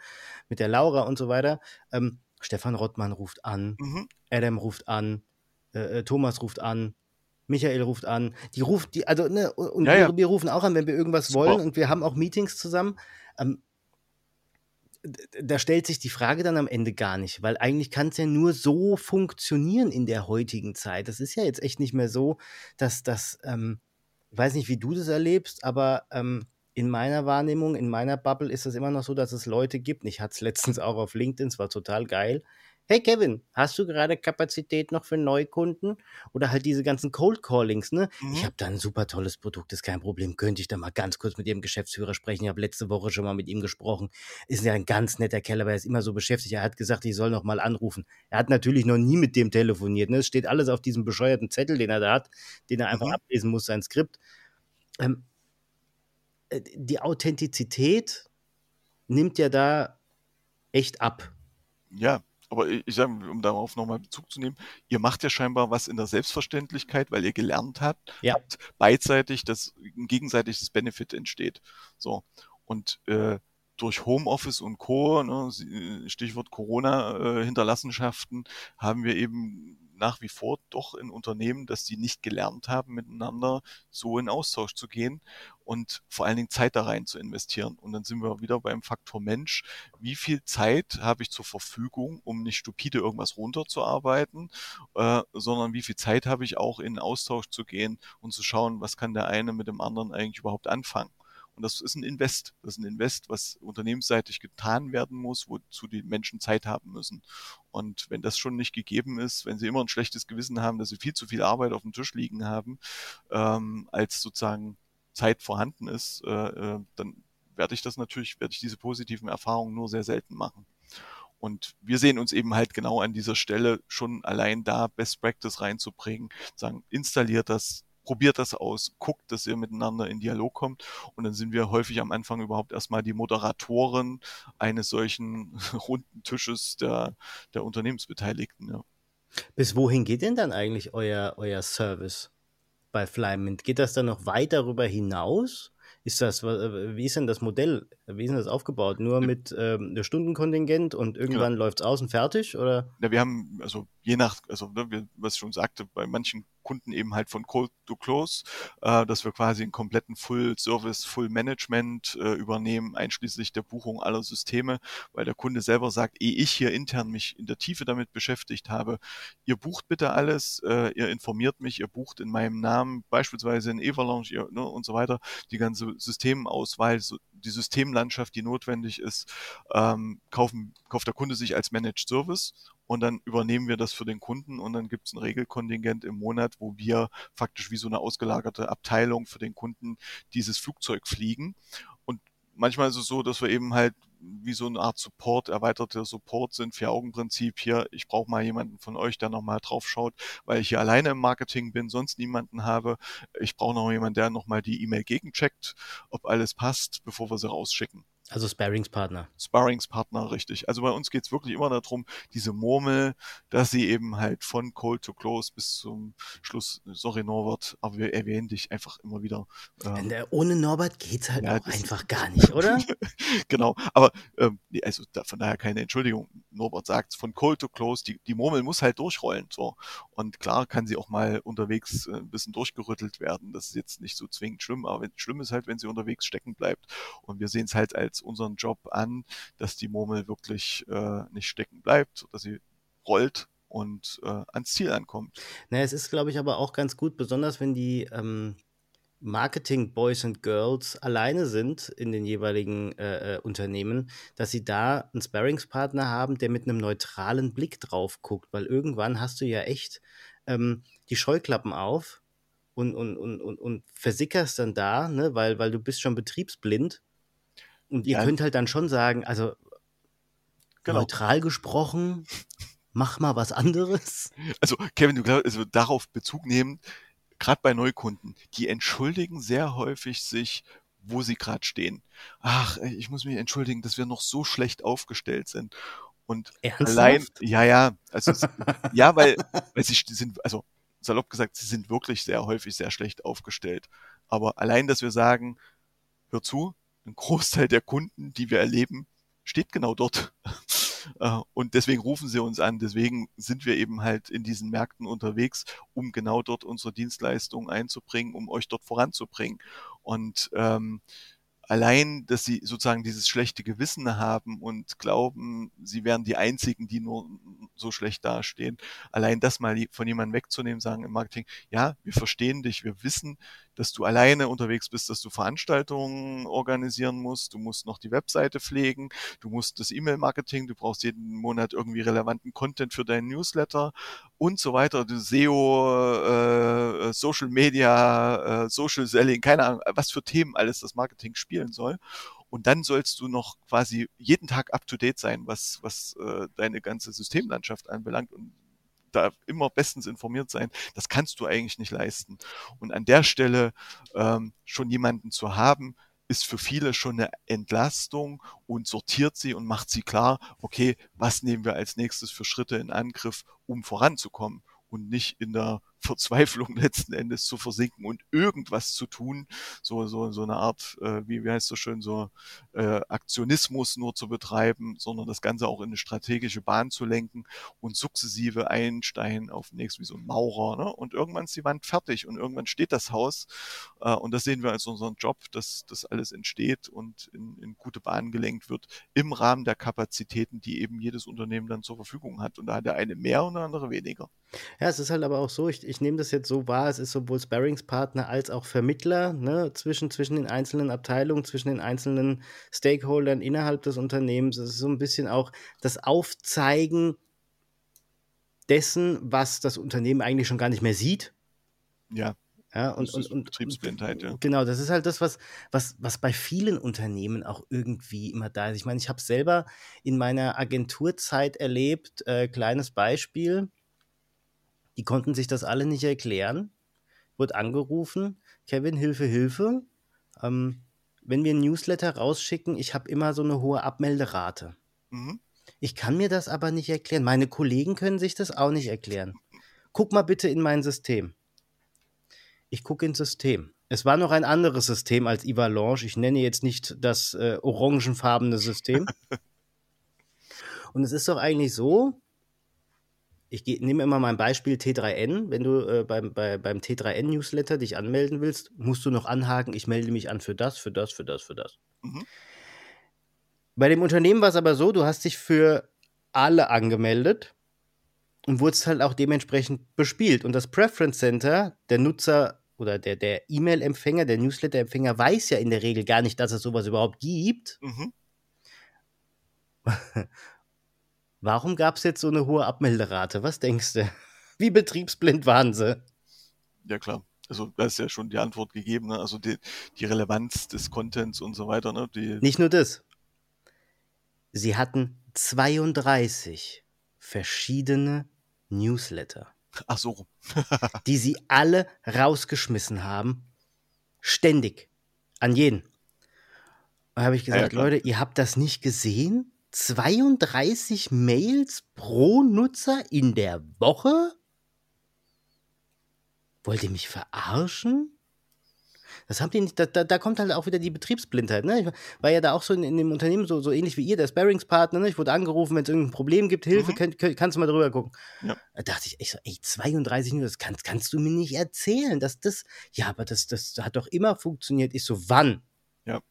S1: mit der Laura und so weiter. Ähm, Stefan Rottmann ruft an, mhm. Adam ruft an, äh, äh Thomas ruft an, Michael ruft an. Die ruft, die, also, ne, und ja, ja. Wir, wir, rufen auch an, wenn wir irgendwas Super. wollen und wir haben auch Meetings zusammen. Ähm, da stellt sich die Frage dann am Ende gar nicht, weil eigentlich kann es ja nur so funktionieren in der heutigen Zeit. Das ist ja jetzt echt nicht mehr so, dass das, ähm, ich weiß nicht, wie du das erlebst, aber ähm, in meiner Wahrnehmung, in meiner Bubble ist es immer noch so, dass es Leute gibt. Ich hatte es letztens auch auf LinkedIn, es war total geil, hey Kevin, hast du gerade Kapazität noch für Neukunden? Oder halt diese ganzen Cold Callings, ne? Mhm. Ich habe da ein super tolles Produkt, ist kein Problem. Könnte ich da mal ganz kurz mit Ihrem Geschäftsführer sprechen? Ich habe letzte Woche schon mal mit ihm gesprochen. Ist ja ein ganz netter Kerl, aber er ist immer so beschäftigt. Er hat gesagt, ich soll noch mal anrufen. Er hat natürlich noch nie mit dem telefoniert. Ne? Es steht alles auf diesem bescheuerten Zettel, den er da hat, den er einfach mhm. ablesen muss, sein Skript. Ähm, äh, die Authentizität nimmt ja da echt ab.
S2: Ja, aber ich sage, um darauf nochmal Bezug zu nehmen, ihr macht ja scheinbar was in der Selbstverständlichkeit, weil ihr gelernt habt, ja. beidseitig, dass ein gegenseitiges Benefit entsteht. So. Und äh, durch Homeoffice und Co., ne, Stichwort Corona-Hinterlassenschaften, haben wir eben nach wie vor doch in Unternehmen, dass die nicht gelernt haben, miteinander so in Austausch zu gehen und vor allen Dingen Zeit da rein zu investieren. Und dann sind wir wieder beim Faktor Mensch. Wie viel Zeit habe ich zur Verfügung, um nicht stupide irgendwas runterzuarbeiten, äh, sondern wie viel Zeit habe ich auch in Austausch zu gehen und zu schauen, was kann der eine mit dem anderen eigentlich überhaupt anfangen. Und das ist ein Invest. Das ist ein Invest, was unternehmensseitig getan werden muss, wozu die Menschen Zeit haben müssen. Und wenn das schon nicht gegeben ist, wenn sie immer ein schlechtes Gewissen haben, dass sie viel zu viel Arbeit auf dem Tisch liegen haben, ähm, als sozusagen Zeit vorhanden ist, äh, äh, dann werde ich das natürlich, werde ich diese positiven Erfahrungen nur sehr selten machen. Und wir sehen uns eben halt genau an dieser Stelle schon allein da Best Practice reinzubringen, sagen, installiert das, probiert das aus, guckt, dass ihr miteinander in Dialog kommt. Und dann sind wir häufig am Anfang überhaupt erstmal die Moderatoren eines solchen runden Tisches der, der Unternehmensbeteiligten. Ja.
S1: Bis wohin geht denn dann eigentlich euer, euer Service bei Flymint? Geht das dann noch weit darüber hinaus? Ist das, wie ist denn das Modell? Wie ist denn das aufgebaut? Nur mit ähm, Stundenkontingent und irgendwann genau. läuft es aus und fertig? Oder?
S2: Ja, wir haben, also je nach, also ne, was ich schon sagte, bei manchen Kunden eben halt von Cold to Close, äh, dass wir quasi einen kompletten Full Service, Full Management äh, übernehmen, einschließlich der Buchung aller Systeme, weil der Kunde selber sagt, ehe ich hier intern mich in der Tiefe damit beschäftigt habe, ihr bucht bitte alles, äh, ihr informiert mich, ihr bucht in meinem Namen, beispielsweise in Everlaunch ihr, ne, und so weiter, die ganze Systemauswahl, so, die Systemlandschaft, die notwendig ist, ähm, kaufen, kauft der Kunde sich als Managed Service und dann übernehmen wir das für den Kunden und dann gibt es ein Regelkontingent im Monat, wo wir faktisch wie so eine ausgelagerte Abteilung für den Kunden dieses Flugzeug fliegen. Und manchmal ist es so, dass wir eben halt wie so eine Art Support, erweiterter Support sind, Vier-Augen-Prinzip hier, ich brauche mal jemanden von euch, der nochmal drauf schaut, weil ich hier alleine im Marketing bin, sonst niemanden habe. Ich brauche noch jemanden, der nochmal die E-Mail gegencheckt, ob alles passt, bevor wir sie rausschicken.
S1: Also Sparringspartner.
S2: Sparringspartner, richtig. Also bei uns geht's wirklich immer darum, diese Murmel, dass sie eben halt von Cold to Close bis zum Schluss, sorry Norbert, aber wir erwähnen dich einfach immer wieder.
S1: Ähm, Ohne Norbert geht's halt ja, auch einfach gar nicht, oder?
S2: genau, aber ähm, also da, von daher keine Entschuldigung. Norbert sagt von Cold to Close, die, die Murmel muss halt durchrollen. So. Und klar kann sie auch mal unterwegs äh, ein bisschen durchgerüttelt werden. Das ist jetzt nicht so zwingend schlimm, aber wenn, schlimm ist halt, wenn sie unterwegs stecken bleibt. Und wir sehen es halt als unseren Job an, dass die Murmel wirklich äh, nicht stecken bleibt, dass sie rollt und äh, ans Ziel ankommt.
S1: Na, es ist, glaube ich, aber auch ganz gut, besonders wenn die ähm, Marketing-Boys und Girls alleine sind in den jeweiligen äh, äh, Unternehmen, dass sie da einen Sparringspartner haben, der mit einem neutralen Blick drauf guckt, weil irgendwann hast du ja echt ähm, die Scheuklappen auf und, und, und, und, und versickerst dann da, ne, weil, weil du bist schon betriebsblind und ihr ja. könnt halt dann schon sagen, also genau. neutral gesprochen, mach mal was anderes.
S2: Also Kevin, du glaubst, also darauf Bezug nehmen, gerade bei Neukunden, die entschuldigen sehr häufig sich, wo sie gerade stehen. Ach, ich muss mich entschuldigen, dass wir noch so schlecht aufgestellt sind. Und
S1: Ernsthaft? allein,
S2: ja, ja, also ja, weil, weil sie sind, also salopp gesagt, sie sind wirklich sehr häufig sehr schlecht aufgestellt. Aber allein, dass wir sagen, hör zu, ein Großteil der Kunden, die wir erleben, steht genau dort. Äh, und deswegen rufen sie uns an. Deswegen sind wir eben halt in diesen Märkten unterwegs, um genau dort unsere Dienstleistungen einzubringen, um euch dort voranzubringen. Und ähm, allein, dass sie sozusagen dieses schlechte Gewissen haben und glauben, sie wären die einzigen, die nur so schlecht dastehen, allein das mal von jemandem wegzunehmen, sagen im Marketing, ja, wir verstehen dich, wir wissen, dass du alleine unterwegs bist, dass du Veranstaltungen organisieren musst, du musst noch die Webseite pflegen, du musst das E-Mail-Marketing, du brauchst jeden Monat irgendwie relevanten Content für deinen Newsletter und so weiter, du SEO, äh, Social Media, äh, Social Selling, keine Ahnung, was für Themen alles das Marketing spielen soll. Und dann sollst du noch quasi jeden Tag up to date sein, was, was äh, deine ganze Systemlandschaft anbelangt. Und da immer bestens informiert sein, das kannst du eigentlich nicht leisten. Und an der Stelle ähm, schon jemanden zu haben, ist für viele schon eine Entlastung und sortiert sie und macht sie klar, okay, was nehmen wir als nächstes für Schritte in Angriff, um voranzukommen und nicht in der Verzweiflung letzten Endes zu versinken und irgendwas zu tun, so so so eine Art, äh, wie wie heißt so schön so äh, Aktionismus nur zu betreiben, sondern das Ganze auch in eine strategische Bahn zu lenken und sukzessive einen Stein auf den nächsten wie so ein Maurer, ne? Und irgendwann ist die Wand fertig und irgendwann steht das Haus äh, und das sehen wir als unseren Job, dass das alles entsteht und in, in gute Bahnen gelenkt wird im Rahmen der Kapazitäten, die eben jedes Unternehmen dann zur Verfügung hat. Und da hat der eine mehr und der andere weniger.
S1: Ja, es ist halt aber auch so, ich, ich nehme das jetzt so wahr, es ist sowohl Sparringspartner als auch Vermittler ne, zwischen, zwischen den einzelnen Abteilungen, zwischen den einzelnen Stakeholdern innerhalb des Unternehmens. Es ist so ein bisschen auch das Aufzeigen dessen, was das Unternehmen eigentlich schon gar nicht mehr sieht.
S2: Ja.
S1: Ja, und, und, und
S2: Betriebsblindheit, ja.
S1: Genau, das ist halt das, was, was, was bei vielen Unternehmen auch irgendwie immer da ist. Ich meine, ich habe es selber in meiner Agenturzeit erlebt. Äh, kleines Beispiel. Die konnten sich das alle nicht erklären. Wurde angerufen, Kevin, Hilfe, Hilfe. Ähm, wenn wir ein Newsletter rausschicken, ich habe immer so eine hohe Abmelderate.
S2: Mhm.
S1: Ich kann mir das aber nicht erklären. Meine Kollegen können sich das auch nicht erklären. Guck mal bitte in mein System. Ich gucke ins System. Es war noch ein anderes System als Ivalanche. Ich nenne jetzt nicht das äh, orangenfarbene System. Und es ist doch eigentlich so, ich nehme immer mein Beispiel T3N. Wenn du äh, beim, bei, beim T3N-Newsletter dich anmelden willst, musst du noch anhaken, ich melde mich an für das, für das, für das, für das.
S2: Mhm.
S1: Bei dem Unternehmen war es aber so, du hast dich für alle angemeldet und wurdest halt auch dementsprechend bespielt. Und das Preference Center, der Nutzer oder der, der E-Mail-Empfänger, der Newsletter-Empfänger weiß ja in der Regel gar nicht, dass es sowas überhaupt gibt.
S2: Mhm.
S1: Warum gab es jetzt so eine hohe Abmelderate? Was denkst du? Wie betriebsblind waren sie?
S2: Ja, klar. Also, da ist ja schon die Antwort gegeben, ne? Also die, die Relevanz des Contents und so weiter, ne? Die,
S1: Nicht nur das. Sie hatten 32 verschiedene Newsletter,
S2: ach so.
S1: die sie alle rausgeschmissen haben. Ständig. An jeden. Da habe ich
S2: Ja, ja,
S1: gesagt,
S2: klar.
S1: Leute, ihr habt das nicht gesehen? 32 Mails pro Nutzer in der Woche? Wollt ihr mich verarschen? Das haben die nicht, da, da, da kommt halt auch wieder die Betriebsblindheit. Ne? Ich war ja da auch so in, in dem Unternehmen so, so ähnlich wie ihr, der Sparringspartner. Ne? Ich wurde angerufen, wenn es irgendein Problem gibt, Hilfe,
S2: Mhm.
S1: könnt, könnt, kannst du mal drüber gucken.
S2: Ja.
S1: Da dachte ich, ich so, ey, 32 Minuten, das kannst, kannst du mir nicht erzählen, dass das, ja, aber das, das hat doch immer funktioniert. Ich so, wann?
S2: Ja.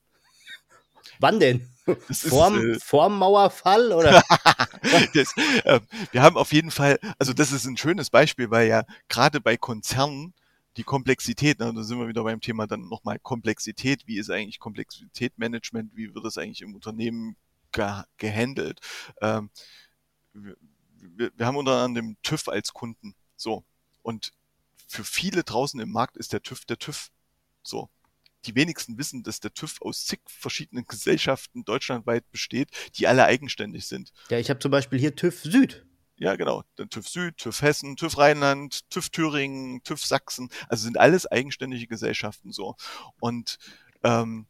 S1: Wann denn? Vorm,
S2: äh,
S1: vorm Mauerfall oder?
S2: das, äh, wir haben auf jeden Fall, also das ist ein schönes Beispiel, weil ja gerade bei Konzernen die Komplexität, ne, da sind wir wieder beim Thema dann nochmal Komplexität, wie ist eigentlich Komplexitätmanagement, wie wird das eigentlich im Unternehmen ge gehandelt. Ähm, wir, wir, haben unter anderem den TÜV als Kunden, so, und für viele draußen im Markt ist der TÜV der TÜV, so. Die wenigsten wissen, dass der TÜV aus zig verschiedenen Gesellschaften deutschlandweit besteht, die alle eigenständig sind.
S1: ja, ich habe zum Beispiel hier TÜV Süd.
S2: Ja, genau. Der TÜV Süd, TÜV Hessen, TÜV Rheinland, TÜV Thüringen, TÜV Sachsen. Also sind alles eigenständige Gesellschaften so. Und ähm,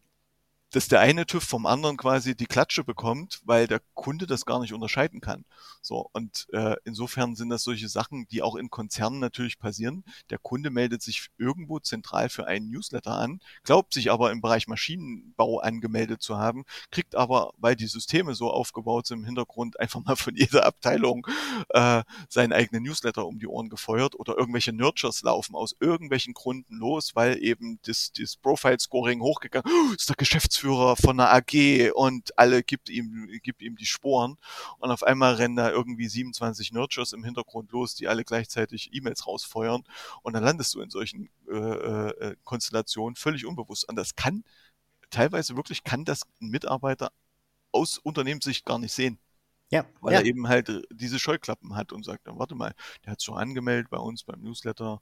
S2: dass der eine TÜV vom anderen quasi die Klatsche bekommt, weil der Kunde das gar nicht unterscheiden kann. So und äh, insofern sind das solche Sachen, die auch in Konzernen natürlich passieren. Der Kunde meldet sich irgendwo zentral für einen Newsletter an, glaubt sich aber im Bereich Maschinenbau angemeldet zu haben, kriegt aber, weil die Systeme so aufgebaut sind im Hintergrund, einfach mal von jeder Abteilung äh, seinen eigenen Newsletter um die Ohren gefeuert oder irgendwelche Nurtures laufen aus irgendwelchen Gründen los, weil eben das, das Profile-Scoring hochgegangen ist der Geschäftsführer von einer AG und alle gibt ihm, gibt ihm die Sporen und auf einmal rennen da irgendwie 27 Nurtures im Hintergrund los, die alle gleichzeitig E-Mails rausfeuern und dann landest du in solchen äh, äh, Konstellationen völlig unbewusst. Und das kann teilweise wirklich kann das ein Mitarbeiter aus Unternehmenssicht gar nicht sehen
S1: Ja,
S2: weil
S1: ja.
S2: er eben halt äh, diese Scheuklappen hat und sagt, dann warte mal, der hat schon angemeldet bei uns beim Newsletter,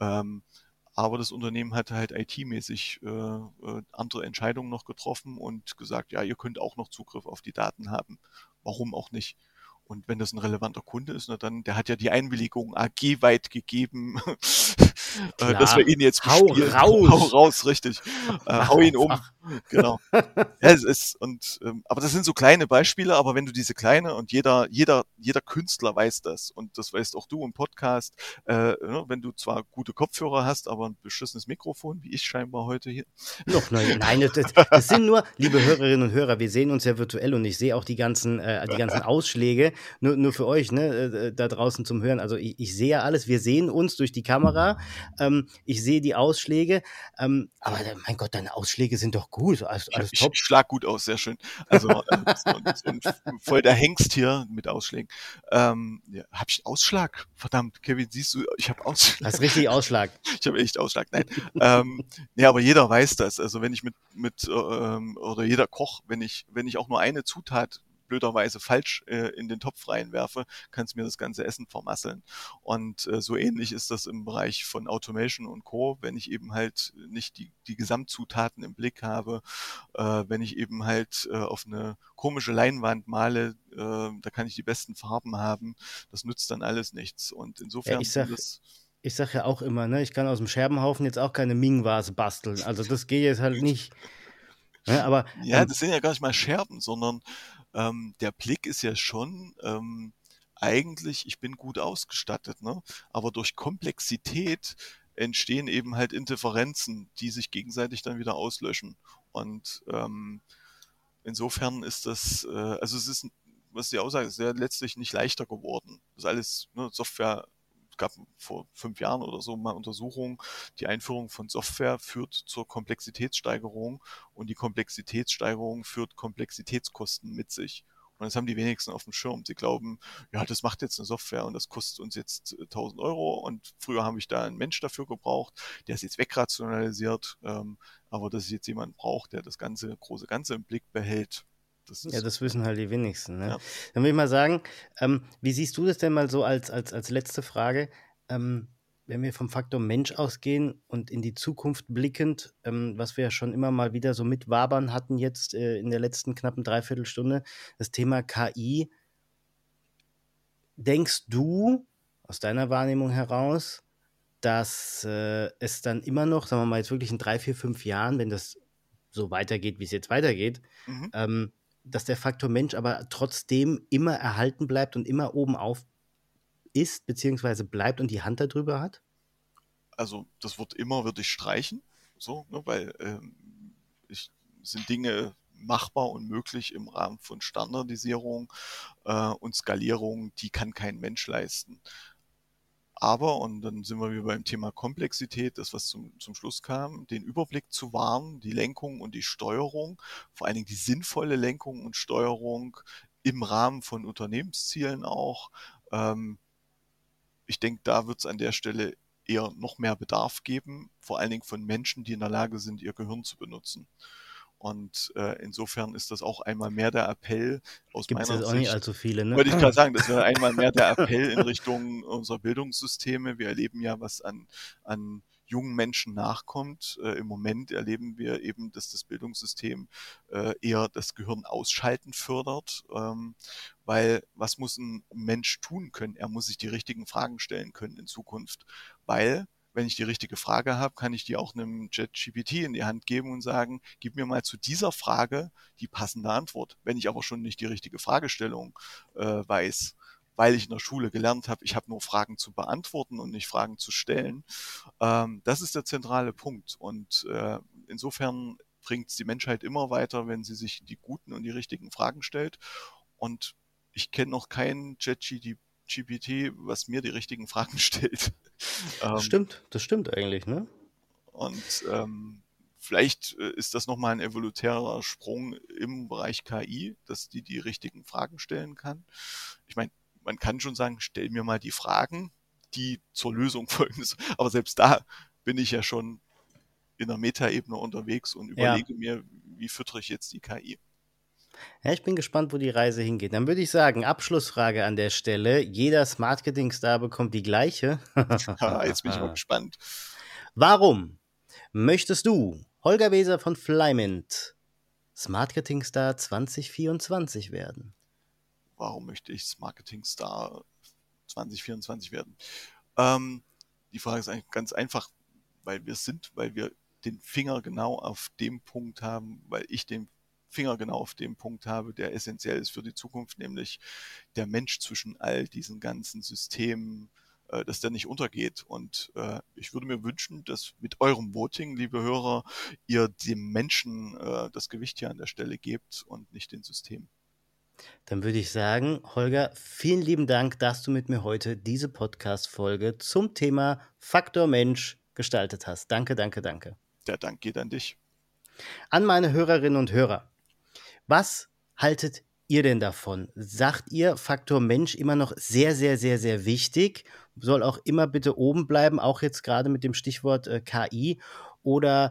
S2: ähm, aber das Unternehmen hat halt IT-mäßig äh, äh, andere Entscheidungen noch getroffen und gesagt, ja, ihr könnt auch noch Zugriff auf die Daten haben. Warum auch nicht? Und wenn das ein relevanter Kunde ist, na dann, der hat ja die Einwilligung AG-weit gegeben. äh, dass wir ihn jetzt
S1: hau
S2: bespielen.
S1: raus.
S2: Hau raus, richtig. Äh, hau ihn um. Genau. Ja, es ist, und, ähm, aber das sind so kleine Beispiele, aber wenn du diese kleine und jeder, jeder, jeder Künstler weiß das und das weißt auch du im Podcast, äh, ne, wenn du zwar gute Kopfhörer hast, aber ein beschissenes Mikrofon, wie ich scheinbar heute hier.
S1: Noch nein, nein das, das sind nur, liebe Hörerinnen und Hörer, wir sehen uns ja virtuell und ich sehe auch die ganzen, äh, die ganzen Ausschläge, nur, nur für euch, ne, äh, da draußen zum Hören. Also ich, ich sehe ja alles, wir sehen uns durch die Kamera, ähm, ich sehe die Ausschläge, ähm, aber mein Gott, deine Ausschläge sind doch gut, alles, alles
S2: ich,
S1: top.
S2: Ich schlag gut aus, sehr schön. Also äh, so, so ein, voll der Hengst hier mit Ausschlägen. Ähm, ja, hab ich Ausschlag? Verdammt, Kevin, siehst du, ich habe Ausschlag.
S1: Hast richtig Ausschlag.
S2: Ich habe echt Ausschlag. Nein. ähm, ja, aber jeder weiß das. Also wenn ich mit mit ähm, oder jeder Koch, wenn ich wenn ich auch nur eine Zutat blöderweise falsch äh, in den Topf reinwerfe, kann es mir das ganze Essen vermasseln. Und äh, so ähnlich ist das im Bereich von Automation und Co., wenn ich eben halt nicht die, die Gesamtzutaten im Blick habe, äh, wenn ich eben halt äh, auf eine komische Leinwand male, äh, da kann ich die besten Farben haben, das nützt dann alles nichts. Und insofern
S1: Ja, ich sag-
S2: das
S1: Ich sag ja auch immer, ne, ich kann aus dem Scherbenhaufen jetzt auch keine Ming-Vase basteln. Also das geht jetzt halt nicht. Ne, aber
S2: Ja,
S1: ähm,
S2: das sind ja gar nicht mal Scherben, sondern ähm, der Blick ist ja schon ähm, eigentlich, ich bin gut ausgestattet, ne? Aber durch Komplexität entstehen eben halt Interferenzen, die sich gegenseitig dann wieder auslöschen. Und ähm, insofern ist das, äh, also es ist, was die Aussage ist, ja letztlich nicht leichter geworden. Das ist alles ne, Software. Es gab vor fünf Jahren oder so mal Untersuchungen, die Einführung von Software führt zur Komplexitätssteigerung und die Komplexitätssteigerung führt Komplexitätskosten mit sich. Und das haben die wenigsten auf dem Schirm. Sie glauben, ja, das macht jetzt eine Software und das kostet uns jetzt äh, 1000 Euro und früher habe ich da einen Mensch dafür gebraucht, der ist jetzt wegrationalisiert, ähm, aber dass es jetzt jemand braucht, der das ganze große Ganze im Blick behält, das
S1: Ja, das wissen halt die wenigsten. Ne?
S2: Ja.
S1: Dann würde ich mal sagen, ähm, wie siehst du das denn mal so als, als, als letzte Frage? Ähm, wenn wir vom Faktor Mensch ausgehen und in die Zukunft blickend, ähm, was wir ja schon immer mal wieder so mitwabern hatten jetzt äh, in der letzten knappen Dreiviertelstunde, das Thema KI. Denkst du aus deiner Wahrnehmung heraus, dass äh, es dann immer noch, sagen wir mal jetzt wirklich in drei, vier, fünf Jahren, wenn das so weitergeht, wie es jetzt weitergeht,
S2: mhm.
S1: ähm, dass der Faktor Mensch aber trotzdem immer erhalten bleibt und immer oben auf ist, beziehungsweise bleibt und die Hand darüber hat?
S2: also das Wort immer würde ich streichen, so, ne, weil ähm, ich, sind Dinge machbar und möglich im Rahmen von Standardisierung äh, und Skalierung, die kann kein Mensch leisten. Aber, und dann sind wir wieder beim Thema Komplexität, das was zum, zum Schluss kam, den Überblick zu wahren, die Lenkung und die Steuerung, vor allen Dingen die sinnvolle Lenkung und Steuerung im Rahmen von Unternehmenszielen auch. Ähm, ich denke, da wird es an der Stelle eher noch mehr Bedarf geben, vor allen Dingen von Menschen, die in der Lage sind, ihr Gehirn zu benutzen. Und äh, insofern ist das auch einmal mehr der Appell aus
S1: Gibt es
S2: meiner
S1: jetzt auch nicht
S2: Sicht.
S1: allzu viele, ne?
S2: Wollte ich gerade sagen, das wäre einmal mehr der Appell in Richtung unserer Bildungssysteme. Wir erleben ja, was an, an jungen Menschen nachkommt. Äh, Im Moment erleben wir eben, dass das Bildungssystem äh, eher das Gehirn ausschalten fördert, ähm, weil was muss ein Mensch tun können? Er muss sich die richtigen Fragen stellen können in Zukunft, weil wenn ich die richtige Frage habe, kann ich die auch einem JetGPT in die Hand geben und sagen, gib mir mal zu dieser Frage die passende Antwort. Wenn ich aber schon nicht die richtige Fragestellung äh, weiß, weil ich in der Schule gelernt habe, ich habe nur Fragen zu beantworten und nicht Fragen zu stellen. Ähm, das ist der zentrale Punkt. Und äh, insofern bringt es die Menschheit immer weiter, wenn sie sich die guten und die richtigen Fragen stellt. Und ich kenne noch keinen JetGPT, was mir die richtigen Fragen stellt.
S1: Das
S2: Ähm,
S1: stimmt, das stimmt eigentlich, ne?
S2: und ähm, vielleicht äh, ist das nochmal ein evolutärer Sprung im Bereich KI, dass die die richtigen Fragen stellen kann. Ich meine, man kann schon sagen, stell mir mal die Fragen, die zur Lösung folgen. Aber selbst da bin ich ja schon in der Metaebene unterwegs und
S1: Ja.
S2: überlege mir, wie füttere ich jetzt die KI.
S1: Ja, ich bin gespannt, wo die Reise hingeht. Dann würde ich sagen, Abschlussfrage an der Stelle. Jeder Smartmarketing-Star bekommt die gleiche.
S2: Jetzt bin ich mal gespannt.
S1: Warum möchtest du, Holger Weser von Flymint, Smartmarketing-Star 2024 werden?
S2: warum möchte ich Marketing Star 2024 werden? Ähm, die Frage ist eigentlich ganz einfach, weil wir sind, weil wir den Finger genau auf dem Punkt haben, weil ich den Finger genau auf dem Punkt habe, der essentiell ist für die Zukunft, nämlich der Mensch zwischen all diesen ganzen Systemen, äh, dass der nicht untergeht. Und äh, ich würde mir wünschen, dass mit eurem Voting, liebe Hörer, ihr dem Menschen äh, das Gewicht hier an der Stelle gebt und nicht den Systemen.
S1: Dann würde ich sagen, Holger, vielen lieben Dank, dass du mit mir heute diese Podcast-Folge zum Thema Faktor Mensch gestaltet hast. Danke, danke, danke.
S2: Der Dank geht an dich.
S1: An meine Hörerinnen und Hörer. Was haltet ihr denn davon? Sagt ihr Faktor Mensch immer noch sehr, sehr, sehr, sehr wichtig? Soll auch immer bitte oben bleiben, auch jetzt gerade mit dem Stichwort äh, KI? Oder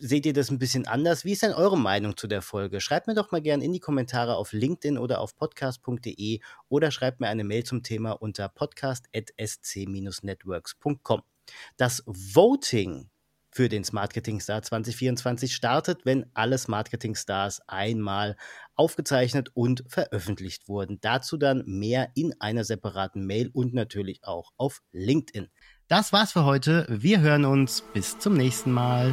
S1: seht ihr das ein bisschen anders? Wie ist denn eure Meinung zu der Folge? Schreibt mir doch mal gerne in die Kommentare auf LinkedIn oder auf podcast.de oder schreibt mir eine Mail zum Thema unter podcast.sc-networks.com. Das Voting für den Marketing Star 2024 startet, wenn alle Marketing Stars einmal aufgezeichnet und veröffentlicht wurden. Dazu dann mehr in einer separaten Mail und natürlich auch auf LinkedIn. Das war's für heute. Wir hören uns. Bis zum nächsten Mal.